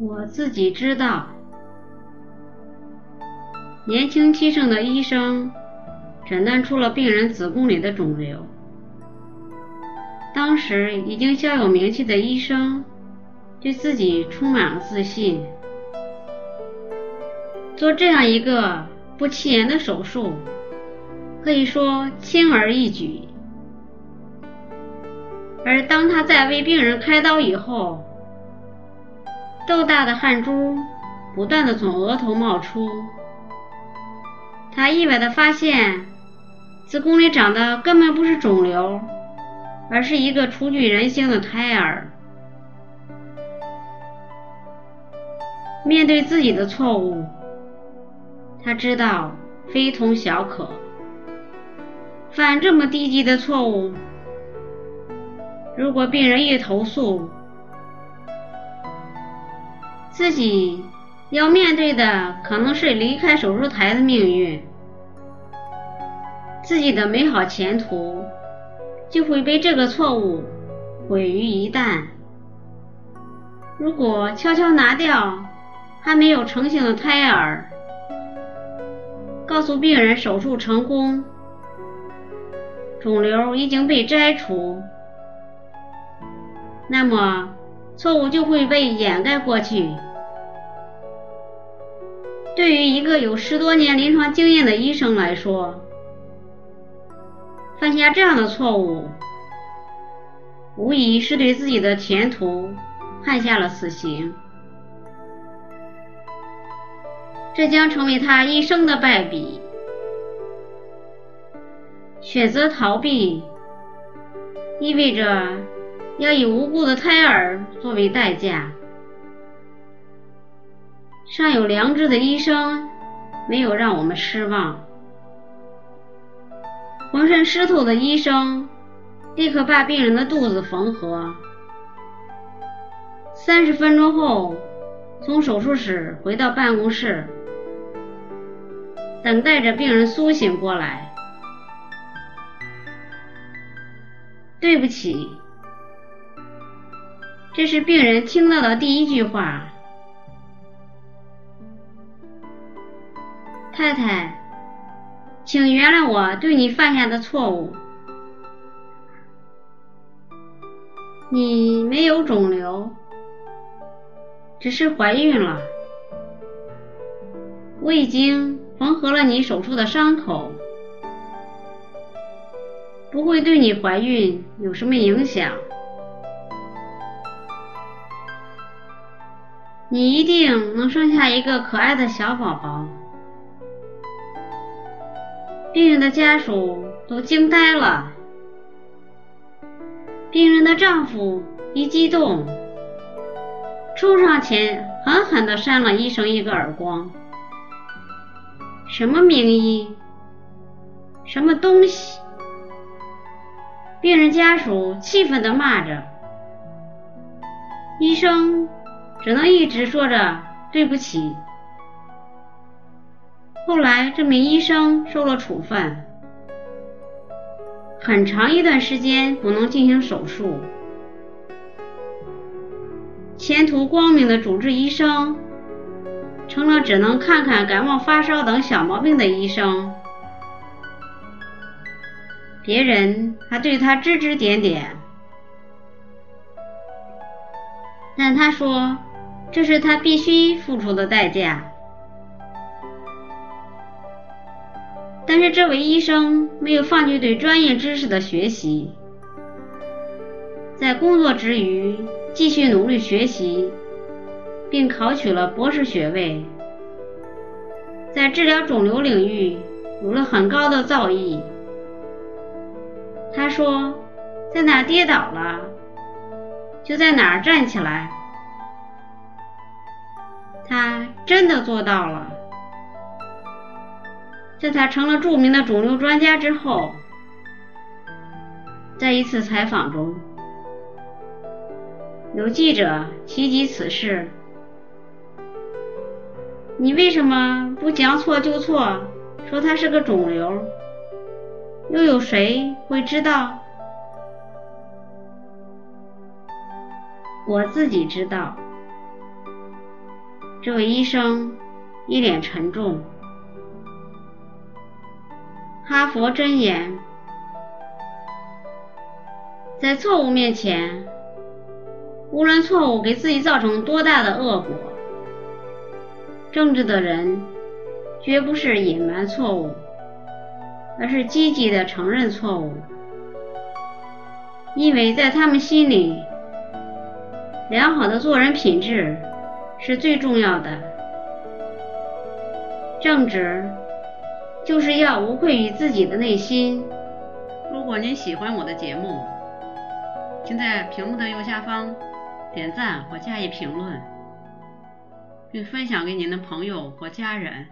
我自己知道，年轻气盛的医生诊断出了病人子宫里的肿瘤。当时已经小有名气的医生，对自己充满了自信，做这样一个不起眼的手术，可以说轻而易举。而当他在为病人开刀以后，豆大的汗珠不断的从额头冒出，他意外的发现，子宫里长的根本不是肿瘤，而是一个初具人形的胎儿。面对自己的错误，他知道非同小可，犯这么低级的错误，如果病人一投诉，自己要面对的可能是离开手术台的命运，自己的美好前途就会被这个错误毁于一旦。如果悄悄拿掉还没有成型的胎儿，告诉病人手术成功，肿瘤已经被摘除，那么错误就会被掩盖过去。对于一个有十多年临床经验的医生来说，犯下这样的错误，无疑是对自己的前途判下了死刑。这将成为他一生的败笔。选择逃避，意味着要以无辜的胎儿作为代价。尚有良知的医生没有让我们失望。浑身湿透的医生立刻把病人的肚子缝合。三十分钟后，从手术室回到办公室，等待着病人苏醒过来。对不起，这是病人听到的第一句话。太太，请原谅我对你犯下的错误。你没有肿瘤，只是怀孕了。我已经缝合了你手术的伤口，不会对你怀孕有什么影响。你一定能生下一个可爱的小宝宝。病人的家属都惊呆了，病人的丈夫一激动，冲上前狠狠地扇了医生一个耳光。什么名医？什么东西？病人家属气愤地骂着，医生只能一直说着对不起。后来，这名医生受了处分，很长一段时间不能进行手术。前途光明的主治医生，成了只能看看感冒发烧等小毛病的医生。别人还对他指指点点，但他说这是他必须付出的代价。但是这位医生没有放弃对专业知识的学习，在工作之余继续努力学习，并考取了博士学位，在治疗肿瘤领域有了很高的造诣。他说：“在哪跌倒了，就在哪站起来。”他真的做到了。在他成了著名的肿瘤专家之后，在一次采访中，有记者提及此事：“你为什么不将错就错，说他是个肿瘤？又有谁会知道？我自己知道。这位医生一脸沉重。哈佛箴言：在错误面前，无论错误给自己造成多大的恶果，正直的人绝不是隐瞒错误，而是积极的承认错误，因为在他们心里，良好的做人品质是最重要的。正直。就是要无愧于自己的内心。如果您喜欢我的节目，请在屏幕的右下方点赞或加以评论，并分享给您的朋友或家人。